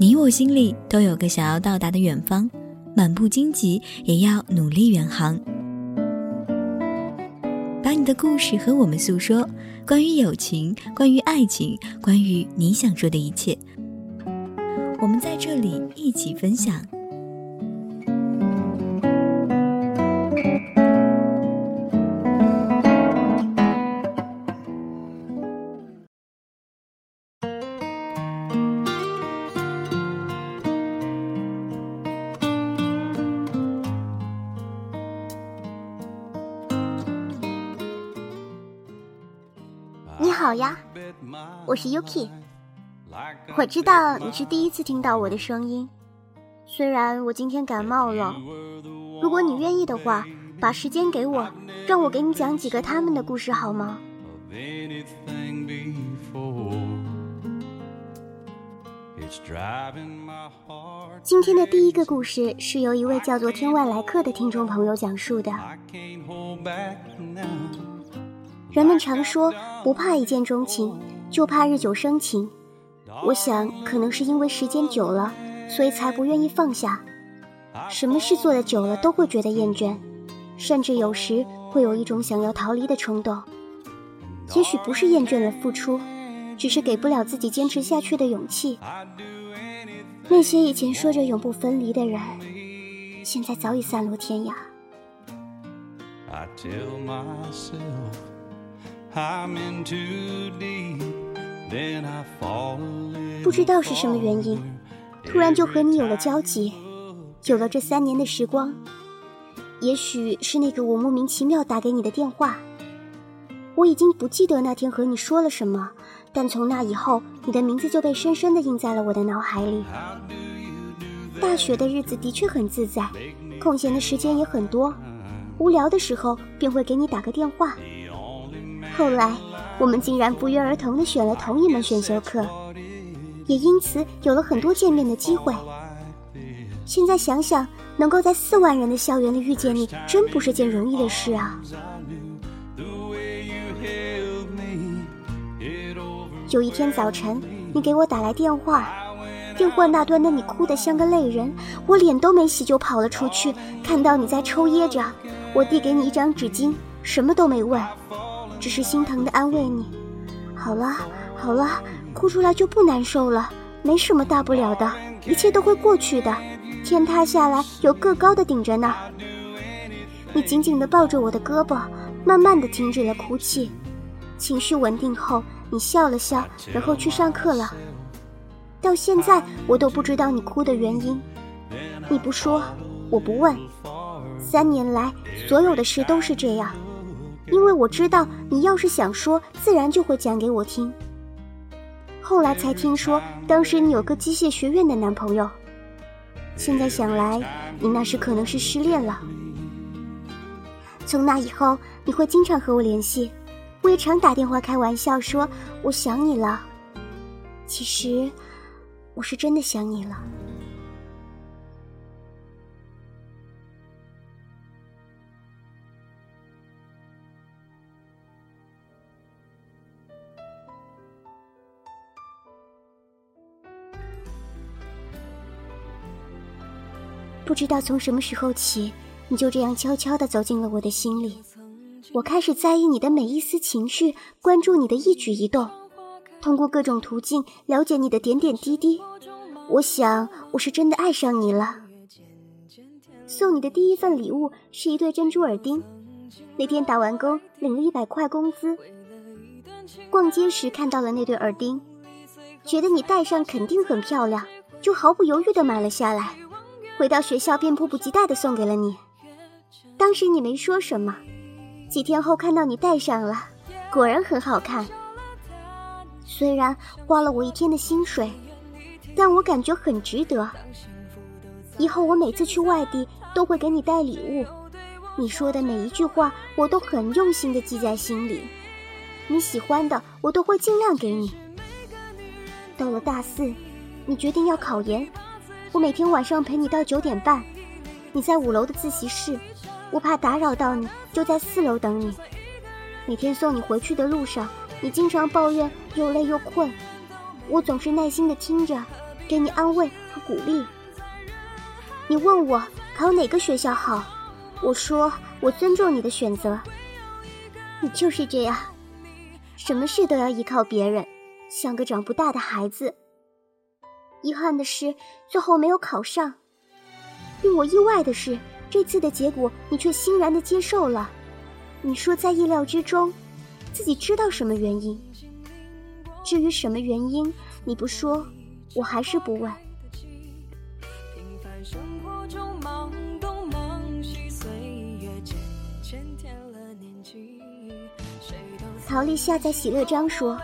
你我心里都有个想要到达的远方，满不荆棘也要努力远航。把你的故事和我们诉说，关于友情，关于爱情，关于你想说的一切，我们在这里一起分享。好呀，我是 Yuki。我知道你是第一次听到我的声音，虽然我今天感冒了。如果你愿意的话，把时间给我，让我给你讲几个他们的故事好吗？今天的第一个故事是由一位叫做天外来客的听众朋友讲述的。人们常说不怕一见钟情，就怕日久生情。我想，可能是因为时间久了，所以才不愿意放下。什么事做的久了都会觉得厌倦，甚至有时会有一种想要逃离的冲动。也许不是厌倦了付出，只是给不了自己坚持下去的勇气。那些以前说着永不分离的人，现在早已散落天涯。不知道是什么原因，突然就和你有了交集，有了这三年的时光。也许是那个我莫名其妙打给你的电话，我已经不记得那天和你说了什么，但从那以后，你的名字就被深深的印在了我的脑海里。大学的日子的确很自在，空闲的时间也很多，无聊的时候便会给你打个电话。后来，我们竟然不约而同地选了同一门选修课，也因此有了很多见面的机会。现在想想，能够在四万人的校园里遇见你，真不是件容易的事啊！有一天早晨，你给我打来电话，电话那端的你哭得像个泪人，我脸都没洗就跑了出去，看到你在抽噎着，我递给你一张纸巾，什么都没问。只是心疼的安慰你，好了好了，哭出来就不难受了，没什么大不了的，一切都会过去的。天塌下来有个高的顶着呢。你紧紧地抱着我的胳膊，慢慢地停止了哭泣。情绪稳定后，你笑了笑，然后去上课了。到现在我都不知道你哭的原因，你不说，我不问。三年来，所有的事都是这样。因为我知道，你要是想说，自然就会讲给我听。后来才听说，当时你有个机械学院的男朋友。现在想来，你那时可能是失恋了。从那以后，你会经常和我联系，我也常打电话开玩笑说我想你了。其实，我是真的想你了。不知道从什么时候起，你就这样悄悄地走进了我的心里。我开始在意你的每一丝情绪，关注你的一举一动，通过各种途径了解你的点点滴滴。我想，我是真的爱上你了。送你的第一份礼物是一对珍珠耳钉，那天打完工领了一百块工资，逛街时看到了那对耳钉，觉得你戴上肯定很漂亮，就毫不犹豫地买了下来。回到学校便迫不及待的送给了你，当时你没说什么，几天后看到你戴上了，果然很好看。虽然花了我一天的薪水，但我感觉很值得。以后我每次去外地都会给你带礼物，你说的每一句话我都很用心的记在心里，你喜欢的我都会尽量给你。到了大四，你决定要考研。我每天晚上陪你到九点半，你在五楼的自习室，我怕打扰到你，就在四楼等你。每天送你回去的路上，你经常抱怨又累又困，我总是耐心的听着，给你安慰和鼓励。你问我考哪个学校好，我说我尊重你的选择。你就是这样，什么事都要依靠别人，像个长不大的孩子。遗憾的是，最后没有考上。令我意外的是，这次的结果你却欣然的接受了。你说在意料之中，自己知道什么原因。至于什么原因，你不说，我还是不问。陶丽夏在喜乐章说：“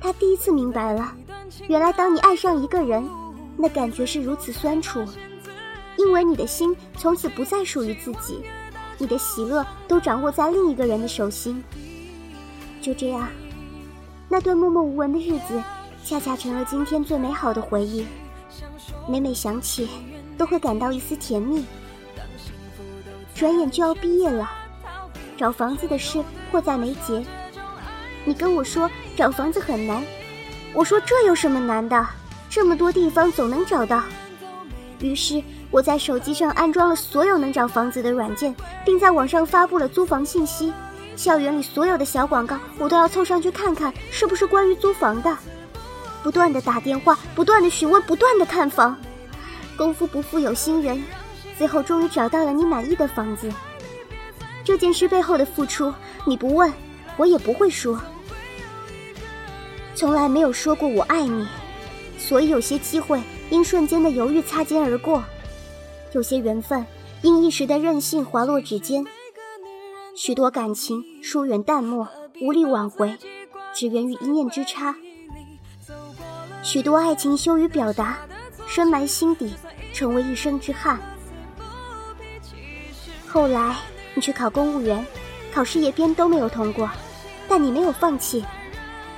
他第一次明白了，原来当你爱上一个人，那感觉是如此酸楚，因为你的心从此不再属于自己，你的喜乐都掌握在另一个人的手心。就这样，那段默默无闻的日子，恰恰成了今天最美好的回忆。每每想起，都会感到一丝甜蜜。转眼就要毕业了。”找房子的事迫在眉睫，你跟我说找房子很难，我说这有什么难的？这么多地方总能找到。于是我在手机上安装了所有能找房子的软件，并在网上发布了租房信息。校园里所有的小广告，我都要凑上去看看是不是关于租房的。不断的打电话，不断的询问，不断的看房。功夫不负有心人，最后终于找到了你满意的房子。这件事背后的付出，你不问，我也不会说。从来没有说过我爱你，所以有些机会因瞬间的犹豫擦肩而过，有些缘分因一时的任性滑落指尖，许多感情疏远淡漠，无力挽回，只源于一念之差。许多爱情羞于表达，深埋心底，成为一生之憾。后来。你去考公务员，考事业编都没有通过，但你没有放弃，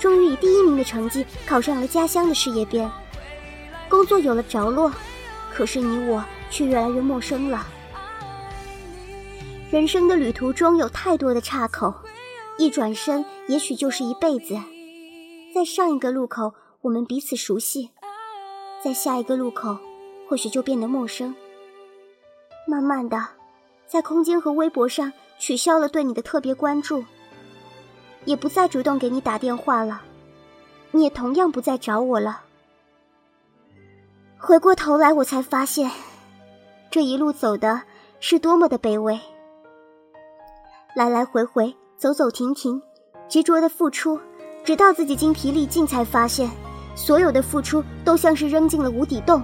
终于以第一名的成绩考上了家乡的事业编，工作有了着落，可是你我却越来越陌生了。人生的旅途中有太多的岔口，一转身也许就是一辈子。在上一个路口我们彼此熟悉，在下一个路口或许就变得陌生。慢慢的。在空间和微博上取消了对你的特别关注，也不再主动给你打电话了，你也同样不再找我了。回过头来，我才发现，这一路走的是多么的卑微。来来回回，走走停停，执着的付出，直到自己精疲力尽，才发现，所有的付出都像是扔进了无底洞，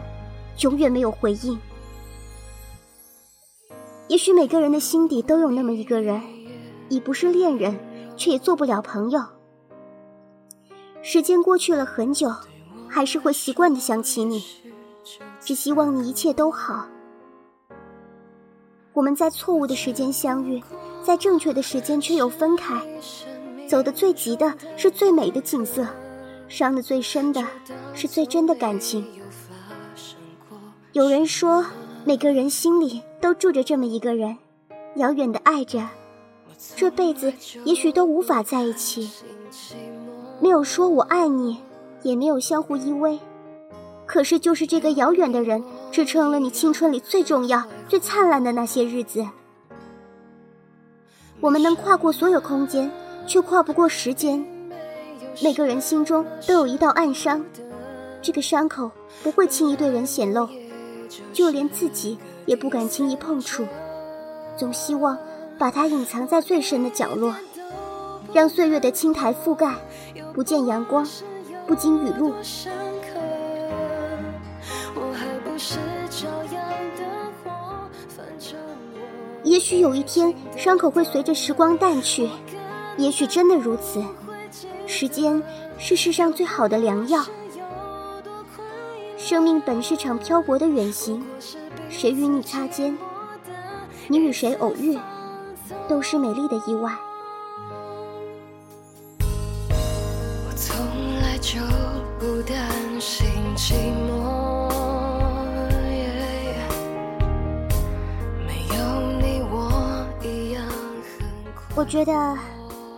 永远没有回应。也许每个人的心底都有那么一个人，已不是恋人，却也做不了朋友。时间过去了很久，还是会习惯的想起你，只希望你一切都好。我们在错误的时间相遇，在正确的时间却又分开。走得最急的是最美的景色，伤得最深的是最真的感情。有人说，每个人心里。都住着这么一个人，遥远的爱着，这辈子也许都无法在一起。没有说我爱你，也没有相互依偎，可是就是这个遥远的人，支撑了你青春里最重要、最灿烂的那些日子。我们能跨过所有空间，却跨不过时间。每个人心中都有一道暗伤，这个伤口不会轻易对人显露，就连自己。也不敢轻易碰触，总希望把它隐藏在最深的角落，让岁月的青苔覆盖，不见阳光，不经雨露。也许有一天，伤口会随着时光淡去，也许真的如此。时间是世上最好的良药。生命本是场漂泊的远行。谁与你擦肩，你与谁偶遇，都是美丽的意外。我从来就不担心寂寞，没有你我一样很我觉得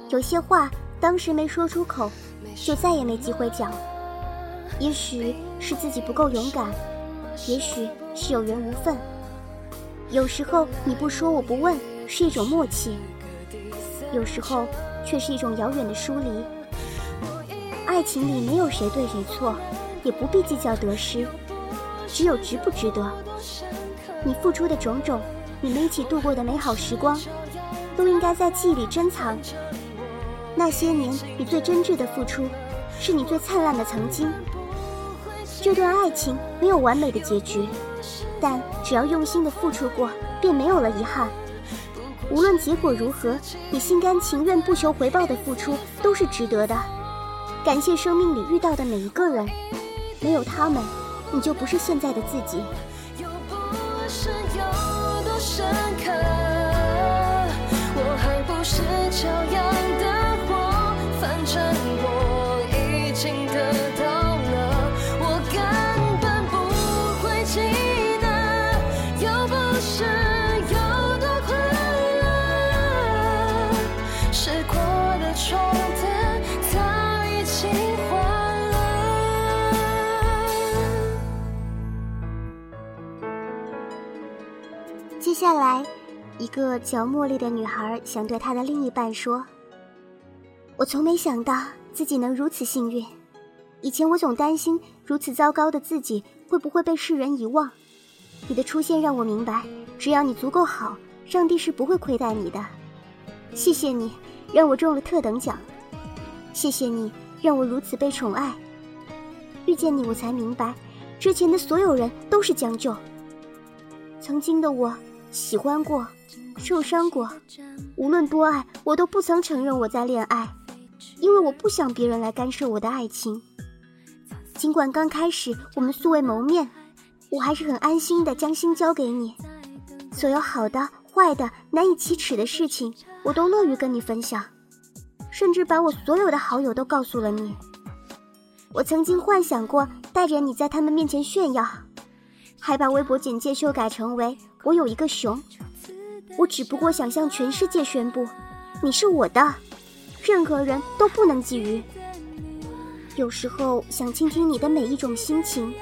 有些话当时没说出口，就再也没机会讲。也许是自己不够勇敢，也许是有缘无分。有时候你不说我不问，是一种默契；有时候却是一种遥远的疏离。爱情里没有谁对谁错，也不必计较得失，只有值不值得。你付出的种种，你们一起度过的美好时光，都应该在记忆里珍藏。那些年你最真挚的付出，是你最灿烂的曾经。这段爱情没有完美的结局，但只要用心的付出过，便没有了遗憾。无论结果如何，你心甘情愿、不求回报的付出都是值得的。感谢生命里遇到的每一个人，没有他们，你就不是现在的自己。有多深刻我还不是骄阳个叫茉莉的女孩想对她的另一半说：“我从没想到自己能如此幸运。以前我总担心如此糟糕的自己会不会被世人遗忘。你的出现让我明白，只要你足够好，上帝是不会亏待你的。谢谢你，让我中了特等奖。谢谢你，让我如此被宠爱。遇见你，我才明白，之前的所有人都是将就。曾经的我喜欢过。”受伤过，无论多爱，我都不曾承认我在恋爱，因为我不想别人来干涉我的爱情。尽管刚开始我们素未谋面，我还是很安心的将心交给你。所有好的、坏的、难以启齿的事情，我都乐于跟你分享，甚至把我所有的好友都告诉了你。我曾经幻想过带着你在他们面前炫耀，还把微博简介修改成为“我有一个熊”。我只不过想向全世界宣布，你是我的，任何人都不能觊觎。有时候想倾听你的每一种心情，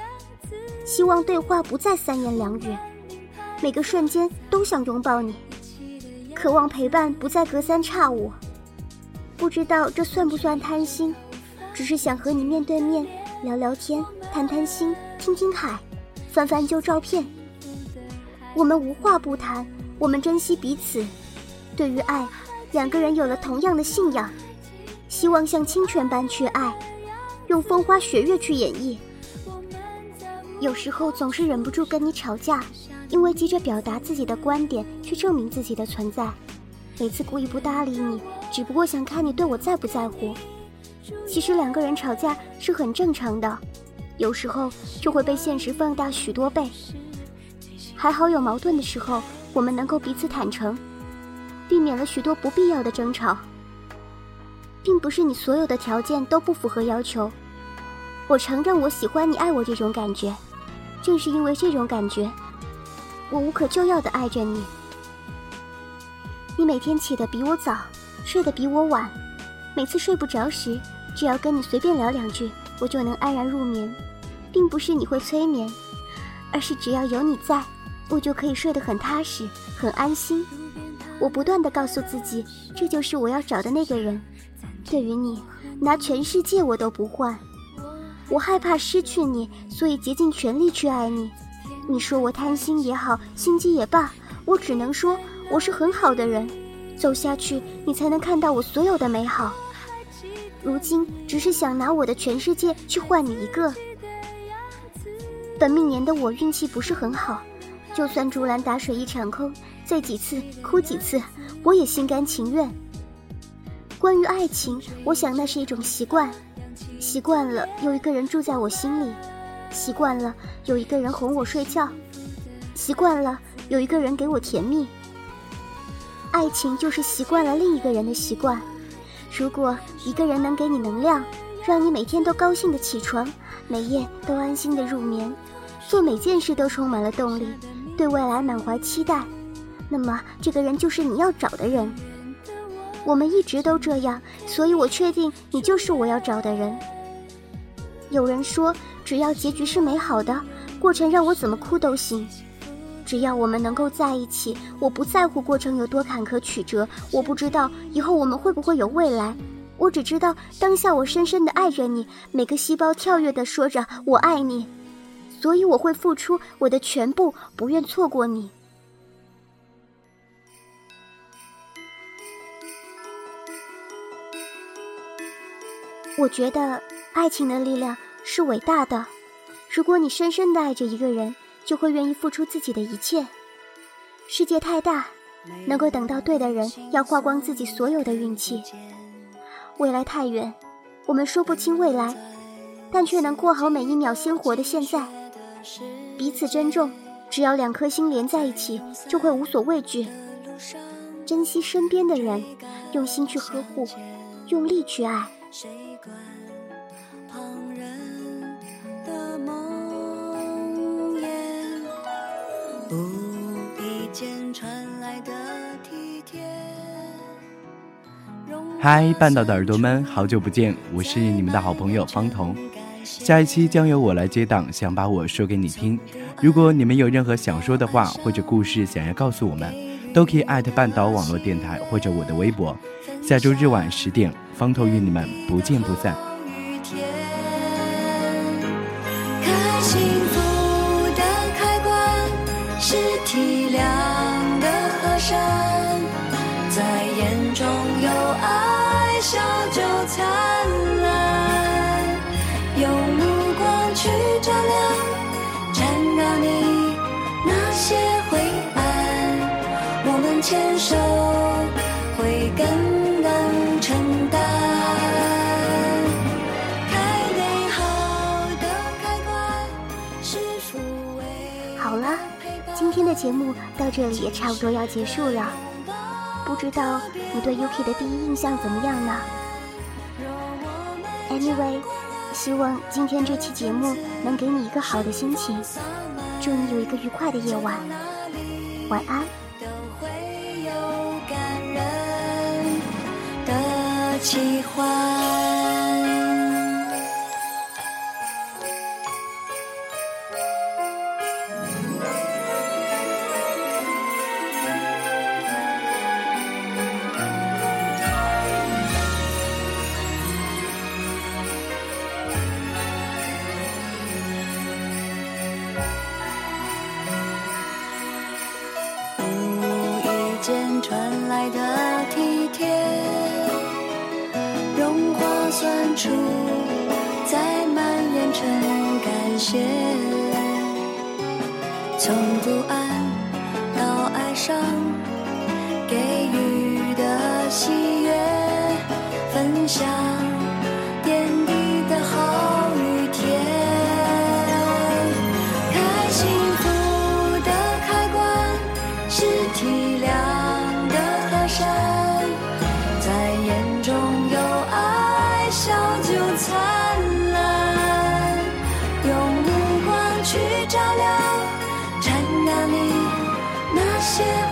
希望对话不再三言两语，每个瞬间都想拥抱你，渴望陪伴不再隔三差五。不知道这算不算贪心，只是想和你面对面聊聊天，谈谈心，听听海，翻翻旧照片。我们无话不谈。我们珍惜彼此，对于爱，两个人有了同样的信仰，希望像清泉般去爱，用风花雪月去演绎。有时候总是忍不住跟你吵架，因为急着表达自己的观点，去证明自己的存在。每次故意不搭理你，只不过想看你对我在不在乎。其实两个人吵架是很正常的，有时候就会被现实放大许多倍。还好有矛盾的时候。我们能够彼此坦诚，避免了许多不必要的争吵。并不是你所有的条件都不符合要求，我承认我喜欢你爱我这种感觉，正是因为这种感觉，我无可救药的爱着你。你每天起得比我早，睡得比我晚，每次睡不着时，只要跟你随便聊两句，我就能安然入眠，并不是你会催眠，而是只要有你在。我就可以睡得很踏实，很安心。我不断的告诉自己，这就是我要找的那个人。对于你，拿全世界我都不换。我害怕失去你，所以竭尽全力去爱你。你说我贪心也好，心机也罢，我只能说我是很好的人。走下去，你才能看到我所有的美好。如今只是想拿我的全世界去换你一个。本命年的我运气不是很好。就算竹篮打水一场空，醉几次哭几次，我也心甘情愿。关于爱情，我想那是一种习惯，习惯了有一个人住在我心里，习惯了有一个人哄我睡觉，习惯了有一个人给我甜蜜。爱情就是习惯了另一个人的习惯。如果一个人能给你能量，让你每天都高兴的起床，每夜都安心的入眠，做每件事都充满了动力。对未来满怀期待，那么这个人就是你要找的人。我们一直都这样，所以我确定你就是我要找的人。有人说，只要结局是美好的，过程让我怎么哭都行。只要我们能够在一起，我不在乎过程有多坎坷曲折。我不知道以后我们会不会有未来，我只知道当下我深深的爱着你，每个细胞跳跃的说着我爱你，所以我会付出我的全部，不愿错过你。我觉得爱情的力量是伟大的，如果你深深的爱着一个人。就会愿意付出自己的一切。世界太大，能够等到对的人，要花光自己所有的运气。未来太远，我们说不清未来，但却能过好每一秒鲜活的现在。彼此珍重，只要两颗心连在一起，就会无所畏惧。珍惜身边的人，用心去呵护，用力去爱。嗨，半岛的耳朵们，好久不见，我是你们的好朋友方彤。下一期将由我来接档，想把我说给你听。如果你们有任何想说的话或者故事想要告诉我们，都可以艾特半岛网络电台或者我的微博。下周日晚十点，方彤与你们不见不散。天的节目到这里也差不多要结束了。不知道你对 Yuki 的第一印象怎么样呢？Anyway，希望今天这期节目能给你一个好的心情，祝你有一个愉快的夜晚，晚安。处在蔓延成感谢，从不安到爱上，给予的喜悦，分享点滴的好与甜。开幸福的开关，是体谅的河山，在眼中有。灿烂用目光去照亮缠绕你那些